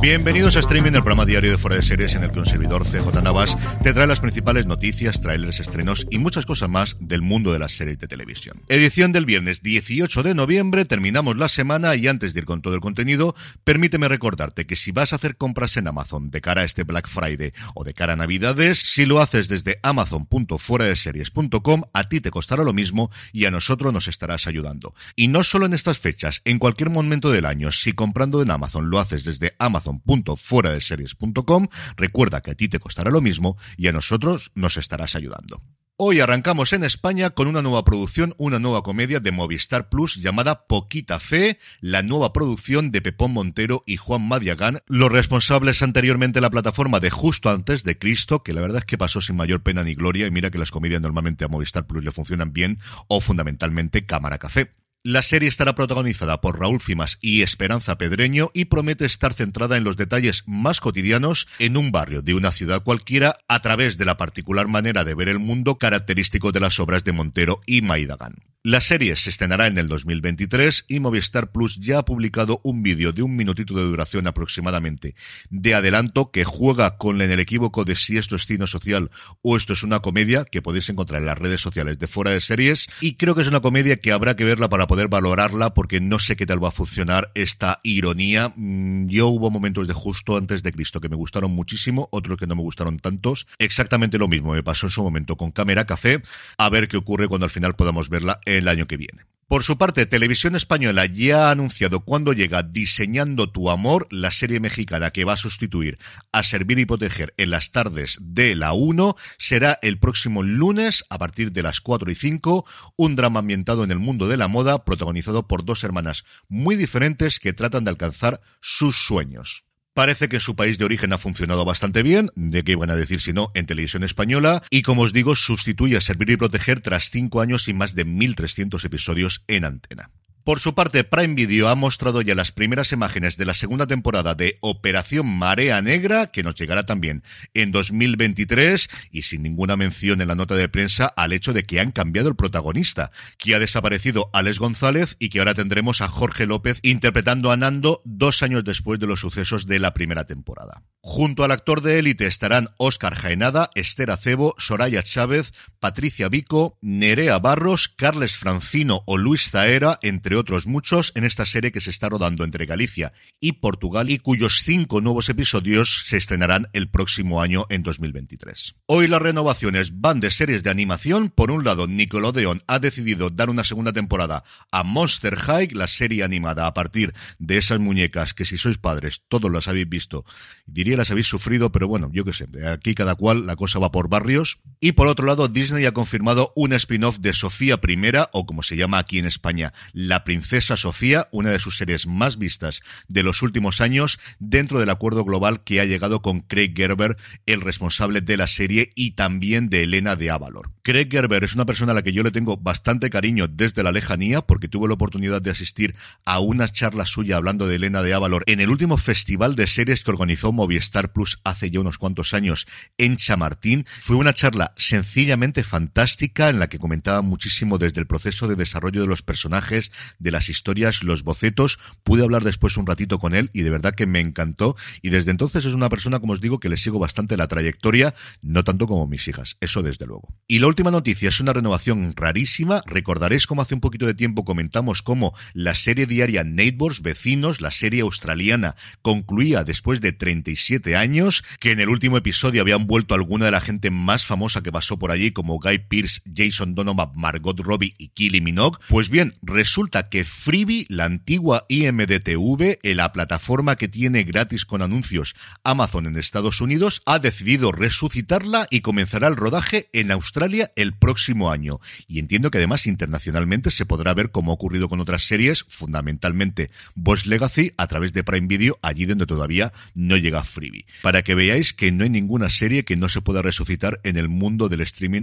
Bienvenidos a Streaming, el programa diario de Fuera de Series en el que un servidor CJ Navas te trae las principales noticias, trailers, estrenos y muchas cosas más del mundo de las series de televisión. Edición del viernes 18 de noviembre, terminamos la semana y antes de ir con todo el contenido, permíteme recordarte que si vas a hacer compras en Amazon de cara a este Black Friday o de cara a Navidades, si lo haces desde amazon.fueradeseries.com, a ti te costará lo mismo y a nosotros nos estarás ayudando. Y no solo en estas fechas, en cualquier momento del año, si comprando en Amazon lo haces desde amazon.fueradeseries.com, recuerda que a ti te costará lo mismo y a nosotros nos estarás ayudando. Hoy arrancamos en España con una nueva producción, una nueva comedia de Movistar Plus llamada Poquita Fe, la nueva producción de Pepón Montero y Juan Madiagán, los responsables anteriormente de la plataforma de Justo antes de Cristo, que la verdad es que pasó sin mayor pena ni gloria, y mira que las comedias normalmente a Movistar Plus le funcionan bien, o fundamentalmente Cámara Café. La serie estará protagonizada por Raúl Cimas y Esperanza Pedreño y promete estar centrada en los detalles más cotidianos en un barrio de una ciudad cualquiera a través de la particular manera de ver el mundo característico de las obras de Montero y Maidagán. La serie se estrenará en el 2023 y Movistar Plus ya ha publicado un vídeo de un minutito de duración aproximadamente de adelanto que juega con el equívoco de si esto es cine social o esto es una comedia que podéis encontrar en las redes sociales de fuera de series y creo que es una comedia que habrá que verla para poder valorarla porque no sé qué tal va a funcionar esta ironía. Mm, yo hubo momentos de justo antes de Cristo que me gustaron muchísimo, otros que no me gustaron tantos. Exactamente lo mismo me pasó en su momento con Cámara Café. A ver qué ocurre cuando al final podamos verla el año que viene. Por su parte, Televisión Española ya ha anunciado cuándo llega Diseñando tu Amor, la serie mexicana que va a sustituir a Servir y Proteger en las tardes de la 1. Será el próximo lunes a partir de las 4 y 5, un drama ambientado en el mundo de la moda, protagonizado por dos hermanas muy diferentes que tratan de alcanzar sus sueños. Parece que su país de origen ha funcionado bastante bien, de qué iban a decir si no, en televisión española, y como os digo, sustituye a Servir y Proteger tras cinco años y más de 1.300 episodios en antena. Por su parte, Prime Video ha mostrado ya las primeras imágenes de la segunda temporada de Operación Marea Negra, que nos llegará también en 2023, y sin ninguna mención en la nota de prensa al hecho de que han cambiado el protagonista, que ha desaparecido Alex González y que ahora tendremos a Jorge López interpretando a Nando dos años después de los sucesos de la primera temporada. Junto al actor de élite estarán Óscar Jaenada, Esther Acebo, Soraya Chávez, Patricia Vico, Nerea Barros, Carles Francino o Luis Zaera, entre otros muchos, en esta serie que se está rodando entre Galicia y Portugal y cuyos cinco nuevos episodios se estrenarán el próximo año en 2023. Hoy las renovaciones van de series de animación. Por un lado, Nickelodeon ha decidido dar una segunda temporada a Monster High, la serie animada a partir de esas muñecas que si sois padres todos las habéis visto, diría las habéis sufrido, pero bueno, yo qué sé, aquí cada cual la cosa va por barrios. Y por otro lado, Disney ha confirmado un spin-off de Sofía I, o como se llama aquí en España, La Princesa Sofía, una de sus series más vistas de los últimos años, dentro del acuerdo global que ha llegado con Craig Gerber, el responsable de la serie, y también de Elena de Avalor. Craig Gerber es una persona a la que yo le tengo bastante cariño desde la lejanía, porque tuve la oportunidad de asistir a una charla suya hablando de Elena de Avalor en el último festival de series que organizó Movistar Plus hace ya unos cuantos años en Chamartín. Fue una charla sencillamente fantástica en la que comentaba muchísimo desde el proceso de desarrollo de los personajes, de las historias, los bocetos. Pude hablar después un ratito con él y de verdad que me encantó. Y desde entonces es una persona, como os digo, que le sigo bastante la trayectoria, no tanto como mis hijas, eso desde luego. Y la última noticia es una renovación rarísima. Recordaréis como hace un poquito de tiempo comentamos cómo la serie diaria Neighbors, Vecinos, la serie australiana, concluía después de 37 años, que en el último episodio habían vuelto alguna de la gente más famosa famosa que pasó por allí como Guy Pearce, Jason Donovan, Margot Robbie y Kylie Minogue. Pues bien, resulta que Freebie, la antigua IMDTV, la plataforma que tiene gratis con anuncios Amazon en Estados Unidos, ha decidido resucitarla y comenzará el rodaje en Australia el próximo año. Y entiendo que además internacionalmente se podrá ver como ha ocurrido con otras series, fundamentalmente Boss Legacy, a través de Prime Video, allí donde todavía no llega Freebie. Para que veáis que no hay ninguna serie que no se pueda resucitar en el mundo del streaming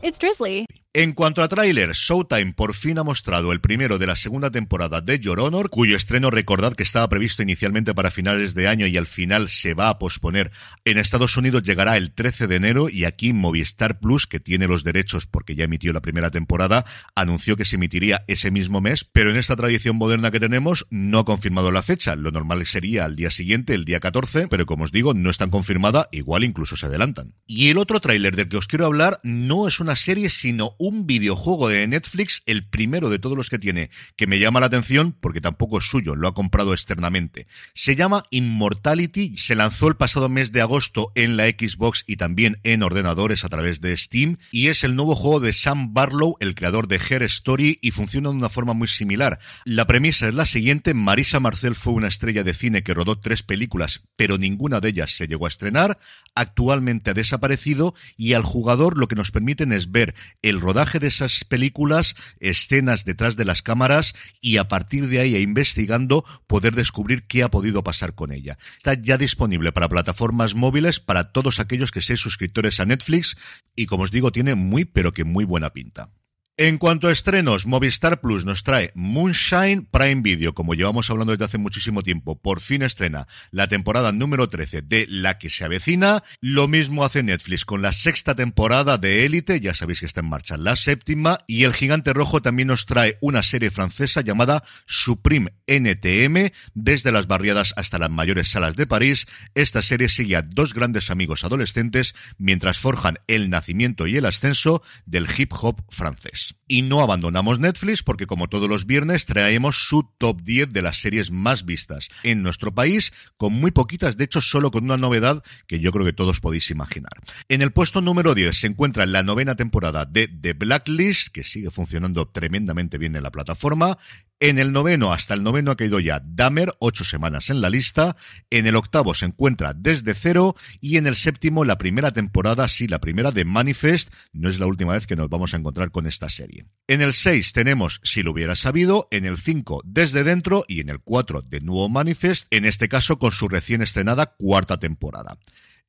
it's Drizzly. En cuanto a tráiler, Showtime por fin ha mostrado el primero de la segunda temporada de Your Honor, cuyo estreno recordad que estaba previsto inicialmente para finales de año y al final se va a posponer. En Estados Unidos llegará el 13 de enero y aquí Movistar Plus, que tiene los derechos porque ya emitió la primera temporada, anunció que se emitiría ese mismo mes, pero en esta tradición moderna que tenemos no ha confirmado la fecha. Lo normal sería al día siguiente, el día 14, pero como os digo, no está confirmada, igual incluso se adelantan. Y el otro tráiler del que os quiero hablar no es una serie, sino un videojuego de Netflix, el primero de todos los que tiene, que me llama la atención porque tampoco es suyo, lo ha comprado externamente. Se llama Immortality, se lanzó el pasado mes de agosto en la Xbox y también en ordenadores a través de Steam y es el nuevo juego de Sam Barlow, el creador de Her Story y funciona de una forma muy similar. La premisa es la siguiente, Marisa Marcel fue una estrella de cine que rodó tres películas, pero ninguna de ellas se llegó a estrenar, actualmente ha desaparecido y al jugador lo que nos permiten es ver el rodaje de esas películas, escenas detrás de las cámaras y a partir de ahí, e investigando, poder descubrir qué ha podido pasar con ella. Está ya disponible para plataformas móviles para todos aquellos que sean suscriptores a Netflix y como os digo, tiene muy pero que muy buena pinta. En cuanto a estrenos, Movistar Plus nos trae Moonshine Prime Video, como llevamos hablando desde hace muchísimo tiempo. Por fin estrena la temporada número 13 de La que se avecina. Lo mismo hace Netflix con la sexta temporada de Élite, ya sabéis que está en marcha la séptima. Y el Gigante Rojo también nos trae una serie francesa llamada Supreme NTM, desde las barriadas hasta las mayores salas de París. Esta serie sigue a dos grandes amigos adolescentes mientras forjan el nacimiento y el ascenso del hip hop francés. Y no abandonamos Netflix porque como todos los viernes traemos su top 10 de las series más vistas en nuestro país, con muy poquitas, de hecho solo con una novedad que yo creo que todos podéis imaginar. En el puesto número 10 se encuentra la novena temporada de The Blacklist, que sigue funcionando tremendamente bien en la plataforma. En el noveno, hasta el noveno ha caído ya Dahmer, ocho semanas en la lista. En el octavo se encuentra Desde Cero. Y en el séptimo, la primera temporada, sí, la primera de Manifest. No es la última vez que nos vamos a encontrar con esta serie. En el seis tenemos Si lo hubiera sabido. En el cinco, Desde Dentro. Y en el cuatro, de nuevo Manifest. En este caso, con su recién estrenada cuarta temporada.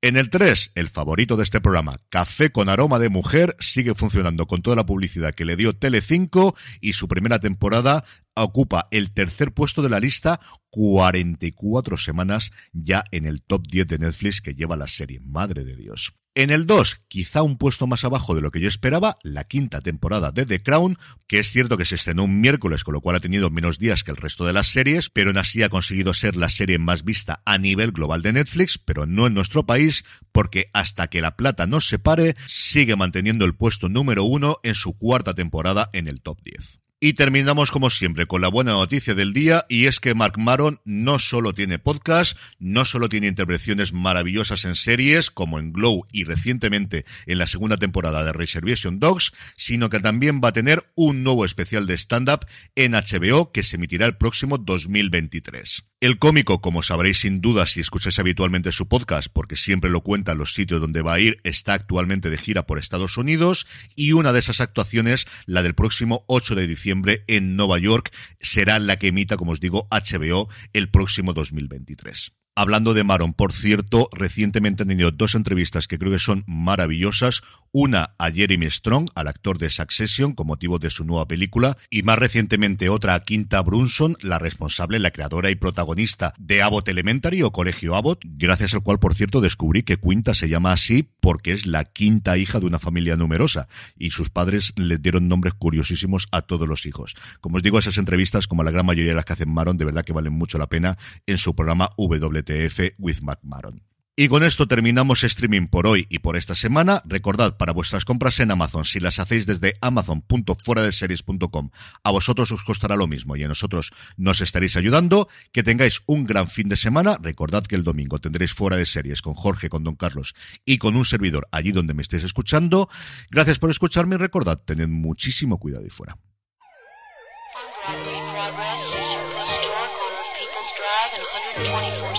En el 3, el favorito de este programa, Café con aroma de mujer, sigue funcionando con toda la publicidad que le dio Tele5 y su primera temporada ocupa el tercer puesto de la lista, 44 semanas ya en el top 10 de Netflix que lleva la serie. Madre de Dios. En el 2, quizá un puesto más abajo de lo que yo esperaba, la quinta temporada de The Crown, que es cierto que se estrenó un miércoles, con lo cual ha tenido menos días que el resto de las series, pero en así ha conseguido ser la serie más vista a nivel global de Netflix, pero no en nuestro país, porque hasta que la plata nos separe, sigue manteniendo el puesto número uno en su cuarta temporada en el top 10. Y terminamos como siempre con la buena noticia del día y es que Mark Maron no solo tiene podcast, no solo tiene intervenciones maravillosas en series como en Glow y recientemente en la segunda temporada de Reservation Dogs, sino que también va a tener un nuevo especial de stand-up en HBO que se emitirá el próximo 2023. El cómico, como sabréis sin duda si escucháis habitualmente su podcast, porque siempre lo cuenta en los sitios donde va a ir, está actualmente de gira por Estados Unidos y una de esas actuaciones, la del próximo 8 de diciembre en Nueva York, será la que emita, como os digo, HBO el próximo 2023. Hablando de Maron, por cierto, recientemente han tenido dos entrevistas que creo que son maravillosas. Una a Jeremy Strong, al actor de Succession, con motivo de su nueva película, y más recientemente otra a Quinta Brunson, la responsable, la creadora y protagonista de Abbott Elementary o Colegio Abbott, gracias al cual, por cierto, descubrí que Quinta se llama así porque es la quinta hija de una familia numerosa y sus padres le dieron nombres curiosísimos a todos los hijos. Como os digo, esas entrevistas, como la gran mayoría de las que hacen Maron, de verdad que valen mucho la pena en su programa WTF with Matt Maron. Y con esto terminamos streaming por hoy y por esta semana. Recordad, para vuestras compras en Amazon, si las hacéis desde amazon.fueradeseries.com, a vosotros os costará lo mismo y a nosotros nos estaréis ayudando. Que tengáis un gran fin de semana. Recordad que el domingo tendréis fuera de series con Jorge, con Don Carlos y con un servidor allí donde me estéis escuchando. Gracias por escucharme y recordad, tened muchísimo cuidado y fuera. Broadway Progress, Historical People's Drive and 124